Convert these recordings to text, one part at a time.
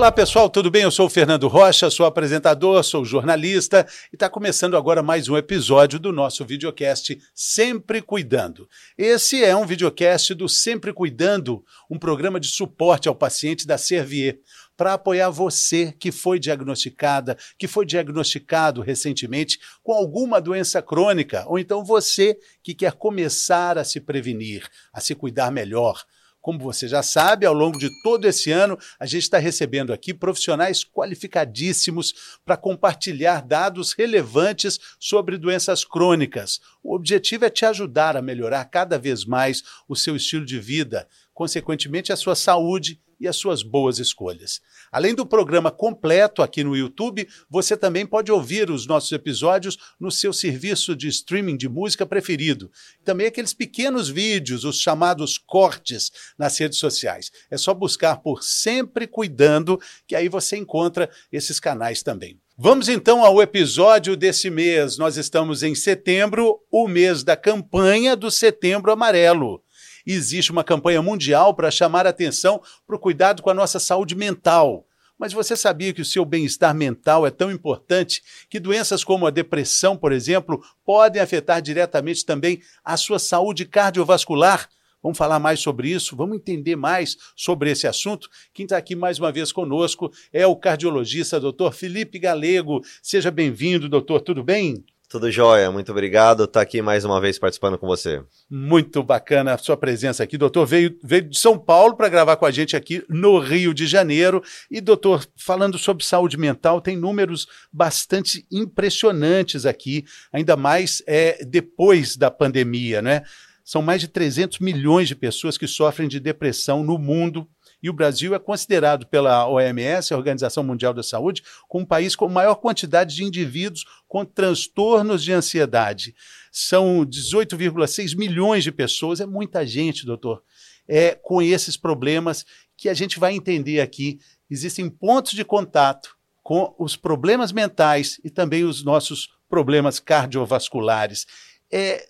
Olá pessoal, tudo bem? Eu sou o Fernando Rocha, sou apresentador, sou jornalista e está começando agora mais um episódio do nosso videocast Sempre Cuidando. Esse é um videocast do Sempre Cuidando, um programa de suporte ao paciente da Servier, para apoiar você que foi diagnosticada, que foi diagnosticado recentemente com alguma doença crônica, ou então você que quer começar a se prevenir, a se cuidar melhor como você já sabe, ao longo de todo esse ano, a gente está recebendo aqui profissionais qualificadíssimos para compartilhar dados relevantes sobre doenças crônicas. O objetivo é te ajudar a melhorar cada vez mais o seu estilo de vida, consequentemente, a sua saúde e as suas boas escolhas. Além do programa completo aqui no YouTube, você também pode ouvir os nossos episódios no seu serviço de streaming de música preferido. Também aqueles pequenos vídeos, os chamados cortes nas redes sociais. É só buscar por Sempre Cuidando, que aí você encontra esses canais também. Vamos então ao episódio desse mês. Nós estamos em setembro, o mês da campanha do Setembro Amarelo existe uma campanha mundial para chamar atenção para o cuidado com a nossa saúde mental. Mas você sabia que o seu bem-estar mental é tão importante que doenças como a depressão, por exemplo, podem afetar diretamente também a sua saúde cardiovascular? Vamos falar mais sobre isso, vamos entender mais sobre esse assunto. Quem está aqui mais uma vez conosco é o cardiologista doutor Felipe Galego. Seja bem-vindo, doutor, tudo bem? Tudo jóia, muito obrigado. Tá aqui mais uma vez participando com você. Muito bacana a sua presença aqui. Doutor veio, veio de São Paulo para gravar com a gente aqui no Rio de Janeiro. E, doutor, falando sobre saúde mental, tem números bastante impressionantes aqui, ainda mais é, depois da pandemia, né? São mais de 300 milhões de pessoas que sofrem de depressão no mundo e o Brasil é considerado pela OMS, a Organização Mundial da Saúde, como um país com maior quantidade de indivíduos com transtornos de ansiedade. São 18,6 milhões de pessoas, é muita gente, doutor, é, com esses problemas que a gente vai entender aqui. Existem pontos de contato com os problemas mentais e também os nossos problemas cardiovasculares. É,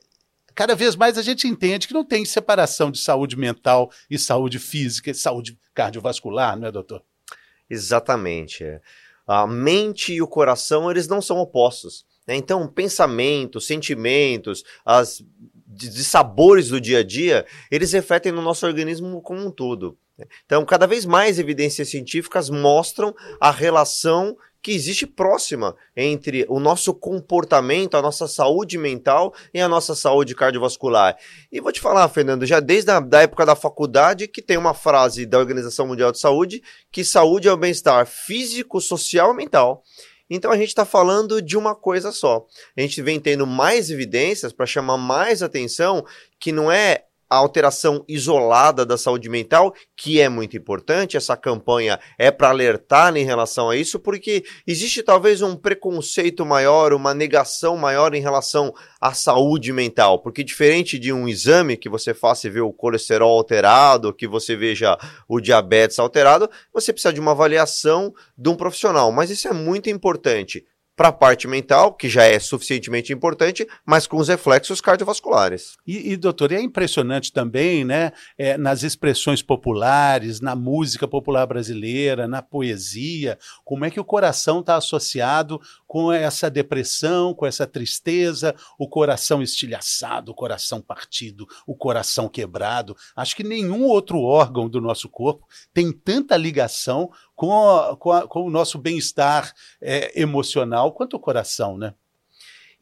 cada vez mais a gente entende que não tem separação de saúde mental e saúde física saúde cardiovascular, não é, doutor? Exatamente. É. A mente e o coração, eles não são opostos. Né? Então, pensamentos, sentimentos, as de sabores do dia a dia, eles refletem no nosso organismo como um todo. Né? Então, cada vez mais evidências científicas mostram a relação que existe próxima entre o nosso comportamento, a nossa saúde mental e a nossa saúde cardiovascular. E vou te falar, Fernando, já desde a da época da faculdade, que tem uma frase da Organização Mundial de Saúde, que saúde é o bem-estar físico, social e mental. Então a gente está falando de uma coisa só. A gente vem tendo mais evidências para chamar mais atenção que não é a alteração isolada da saúde mental, que é muito importante. Essa campanha é para alertar em relação a isso, porque existe talvez um preconceito maior, uma negação maior em relação à saúde mental. Porque diferente de um exame que você faça e vê o colesterol alterado, que você veja o diabetes alterado, você precisa de uma avaliação de um profissional. Mas isso é muito importante para a parte mental, que já é suficientemente importante, mas com os reflexos cardiovasculares. E, e doutor, é impressionante também, né, é, nas expressões populares, na música popular brasileira, na poesia, como é que o coração está associado com essa depressão, com essa tristeza, o coração estilhaçado, o coração partido, o coração quebrado. Acho que nenhum outro órgão do nosso corpo tem tanta ligação com, a, com, a, com o nosso bem-estar é, emocional quanto o coração, né?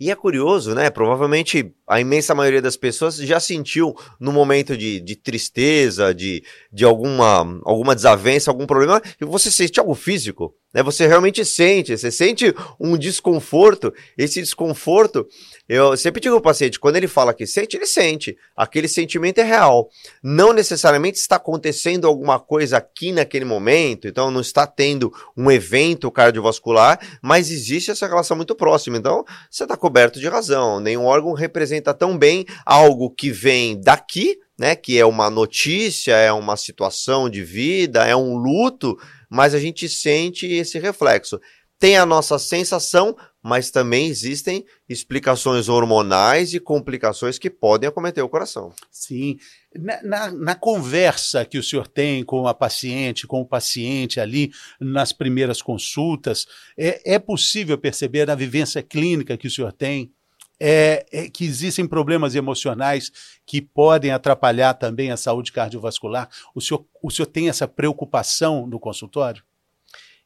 E é curioso, né? Provavelmente a imensa maioria das pessoas já sentiu no momento de, de tristeza, de, de alguma, alguma desavença, algum problema, e você sente algo físico. Né? Você realmente sente, você sente um desconforto. Esse desconforto, eu sempre digo ao paciente, quando ele fala que sente, ele sente. Aquele sentimento é real. Não necessariamente está acontecendo alguma coisa aqui naquele momento, então não está tendo um evento cardiovascular, mas existe essa relação muito próxima. Então, você está coberto de razão. Nenhum órgão representa tão bem algo que vem daqui, né, que é uma notícia, é uma situação de vida, é um luto, mas a gente sente esse reflexo. Tem a nossa sensação, mas também existem explicações hormonais e complicações que podem acometer o coração. Sim. Na, na, na, conversa que o senhor tem com a paciente, com o paciente ali nas primeiras consultas, é, é possível perceber na vivência clínica que o senhor tem é, é, que existem problemas emocionais que podem atrapalhar também a saúde cardiovascular? O senhor, o senhor tem essa preocupação no consultório?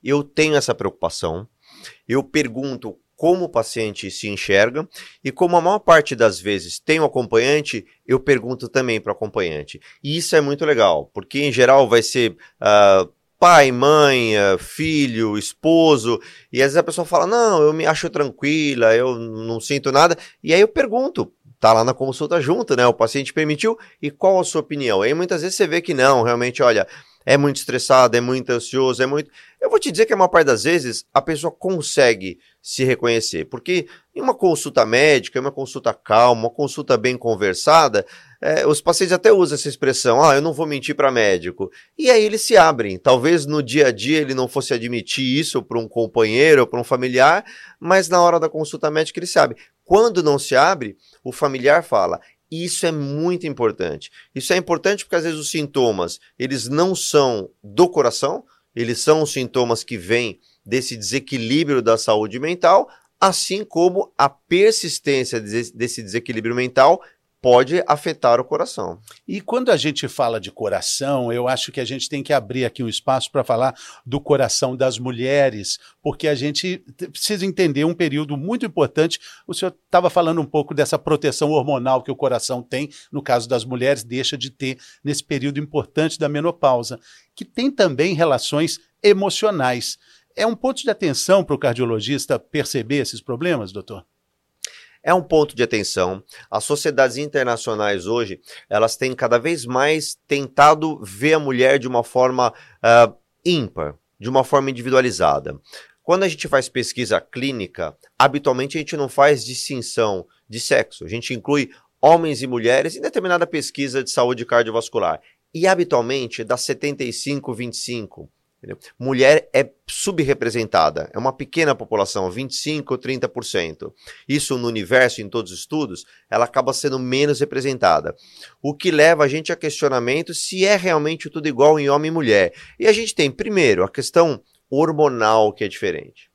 Eu tenho essa preocupação. Eu pergunto como o paciente se enxerga e como a maior parte das vezes tem o um acompanhante, eu pergunto também para o acompanhante. E isso é muito legal, porque em geral vai ser uh, pai, mãe, uh, filho, esposo, e às vezes a pessoa fala, não, eu me acho tranquila, eu não sinto nada, e aí eu pergunto, tá lá na consulta junto, né? O paciente permitiu, e qual a sua opinião? Aí muitas vezes você vê que não, realmente, olha, é muito estressado, é muito ansioso, é muito. Eu vou te dizer que a maior parte das vezes a pessoa consegue se reconhecer. Porque em uma consulta médica, em uma consulta calma, uma consulta bem conversada, é, os pacientes até usam essa expressão, ah, eu não vou mentir para médico. E aí eles se abrem. Talvez no dia a dia ele não fosse admitir isso para um companheiro ou para um familiar, mas na hora da consulta médica ele se abre. Quando não se abre, o familiar fala, isso é muito importante. Isso é importante porque às vezes os sintomas, eles não são do coração, eles são os sintomas que vêm desse desequilíbrio da saúde mental, assim como a persistência desse desequilíbrio mental pode afetar o coração. E quando a gente fala de coração, eu acho que a gente tem que abrir aqui um espaço para falar do coração das mulheres, porque a gente precisa entender um período muito importante. O senhor estava falando um pouco dessa proteção hormonal que o coração tem, no caso das mulheres, deixa de ter nesse período importante da menopausa, que tem também relações emocionais. É um ponto de atenção para o cardiologista perceber esses problemas, doutor? É um ponto de atenção. As sociedades internacionais hoje, elas têm cada vez mais tentado ver a mulher de uma forma uh, ímpar, de uma forma individualizada. Quando a gente faz pesquisa clínica, habitualmente a gente não faz distinção de sexo. A gente inclui homens e mulheres em determinada pesquisa de saúde cardiovascular. E habitualmente dá 75, 25. Entendeu? Mulher é subrepresentada, é uma pequena população, 25 ou 30%. Isso no universo, em todos os estudos, ela acaba sendo menos representada. O que leva a gente a questionamento se é realmente tudo igual em homem e mulher. E a gente tem, primeiro, a questão hormonal que é diferente.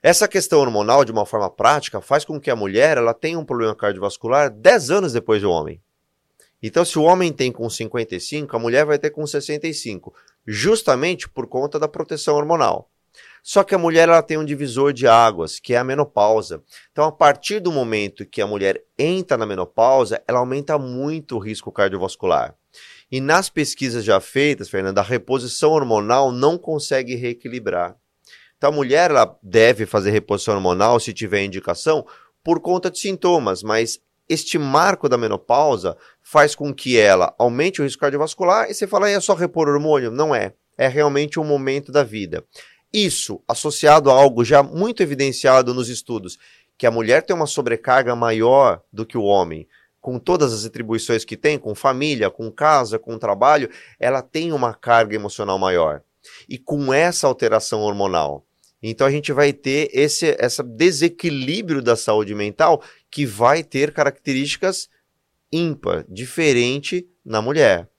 Essa questão hormonal, de uma forma prática, faz com que a mulher ela tenha um problema cardiovascular 10 anos depois do homem. Então, se o homem tem com 55, a mulher vai ter com 65 justamente por conta da proteção hormonal. Só que a mulher ela tem um divisor de águas, que é a menopausa. Então, a partir do momento que a mulher entra na menopausa, ela aumenta muito o risco cardiovascular. E nas pesquisas já feitas, Fernanda, a reposição hormonal não consegue reequilibrar. Então, a mulher ela deve fazer reposição hormonal se tiver indicação por conta de sintomas, mas este marco da menopausa faz com que ela aumente o risco cardiovascular e você fala, é só repor hormônio? Não é. É realmente um momento da vida. Isso, associado a algo já muito evidenciado nos estudos, que a mulher tem uma sobrecarga maior do que o homem, com todas as atribuições que tem, com família, com casa, com trabalho, ela tem uma carga emocional maior. E com essa alteração hormonal, então a gente vai ter esse essa desequilíbrio da saúde mental que vai ter características ímpar, diferente na mulher.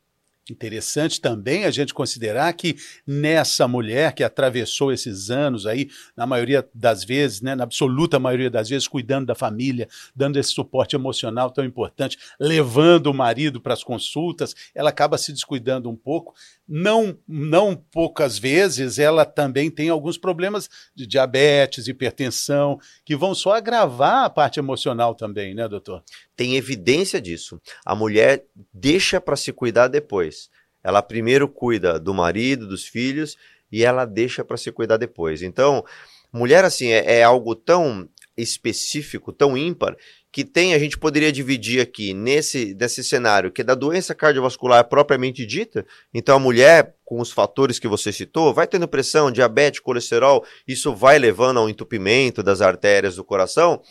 Interessante também a gente considerar que nessa mulher que atravessou esses anos aí, na maioria das vezes, né, na absoluta maioria das vezes, cuidando da família, dando esse suporte emocional tão importante, levando o marido para as consultas, ela acaba se descuidando um pouco. Não, não poucas vezes ela também tem alguns problemas de diabetes, hipertensão, que vão só agravar a parte emocional também, né, doutor? Tem evidência disso. A mulher deixa para se cuidar depois. Ela primeiro cuida do marido, dos filhos, e ela deixa para se cuidar depois. Então, mulher, assim, é, é algo tão específico, tão ímpar, que tem, a gente poderia dividir aqui nesse, nesse cenário, que é da doença cardiovascular propriamente dita. Então, a mulher, com os fatores que você citou, vai tendo pressão, diabetes, colesterol, isso vai levando ao entupimento das artérias do coração.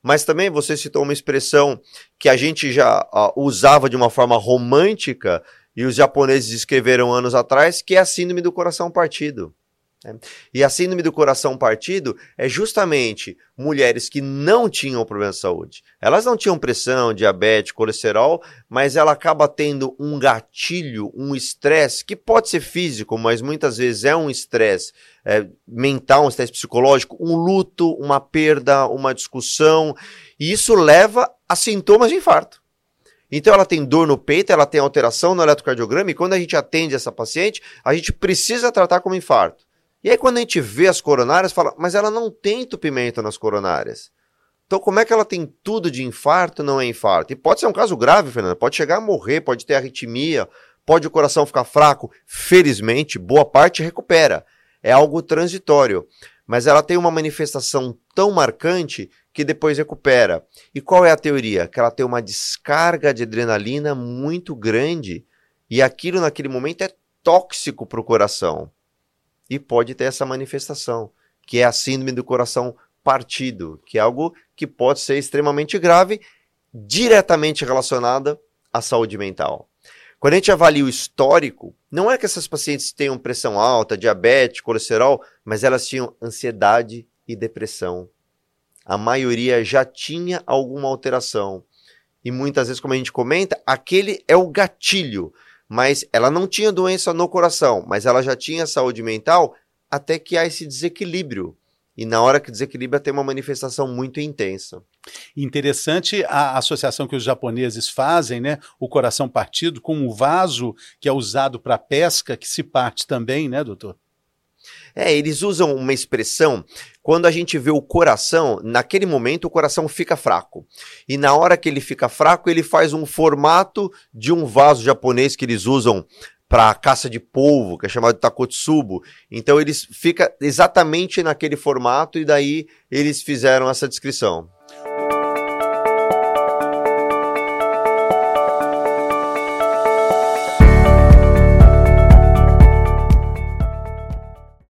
Mas também você citou uma expressão que a gente já uh, usava de uma forma romântica e os japoneses escreveram anos atrás, que é a síndrome do coração partido. É. E a síndrome do coração partido é justamente mulheres que não tinham problema de saúde. Elas não tinham pressão, diabetes, colesterol, mas ela acaba tendo um gatilho, um estresse, que pode ser físico, mas muitas vezes é um estresse é, mental, um estresse psicológico, um luto, uma perda, uma discussão, e isso leva a sintomas de infarto. Então ela tem dor no peito, ela tem alteração no eletrocardiograma, e quando a gente atende essa paciente, a gente precisa tratar como infarto. E aí, quando a gente vê as coronárias, fala, mas ela não tem entupimento nas coronárias. Então, como é que ela tem tudo de infarto não é infarto? E pode ser um caso grave, Fernando. Pode chegar a morrer, pode ter arritmia, pode o coração ficar fraco. Felizmente, boa parte recupera. É algo transitório. Mas ela tem uma manifestação tão marcante que depois recupera. E qual é a teoria? Que ela tem uma descarga de adrenalina muito grande e aquilo naquele momento é tóxico para o coração e pode ter essa manifestação, que é a síndrome do coração partido, que é algo que pode ser extremamente grave, diretamente relacionada à saúde mental. Quando a gente avalia o histórico, não é que essas pacientes tenham pressão alta, diabetes, colesterol, mas elas tinham ansiedade e depressão. A maioria já tinha alguma alteração. E muitas vezes, como a gente comenta, aquele é o gatilho mas ela não tinha doença no coração, mas ela já tinha saúde mental, até que há esse desequilíbrio. E na hora que desequilibra, tem uma manifestação muito intensa. Interessante a associação que os japoneses fazem, né? O coração partido com o vaso que é usado para pesca, que se parte também, né, doutor? É, eles usam uma expressão quando a gente vê o coração, naquele momento o coração fica fraco. E na hora que ele fica fraco, ele faz um formato de um vaso japonês que eles usam para caça de polvo, que é chamado takotsubo. Então eles fica exatamente naquele formato e daí eles fizeram essa descrição.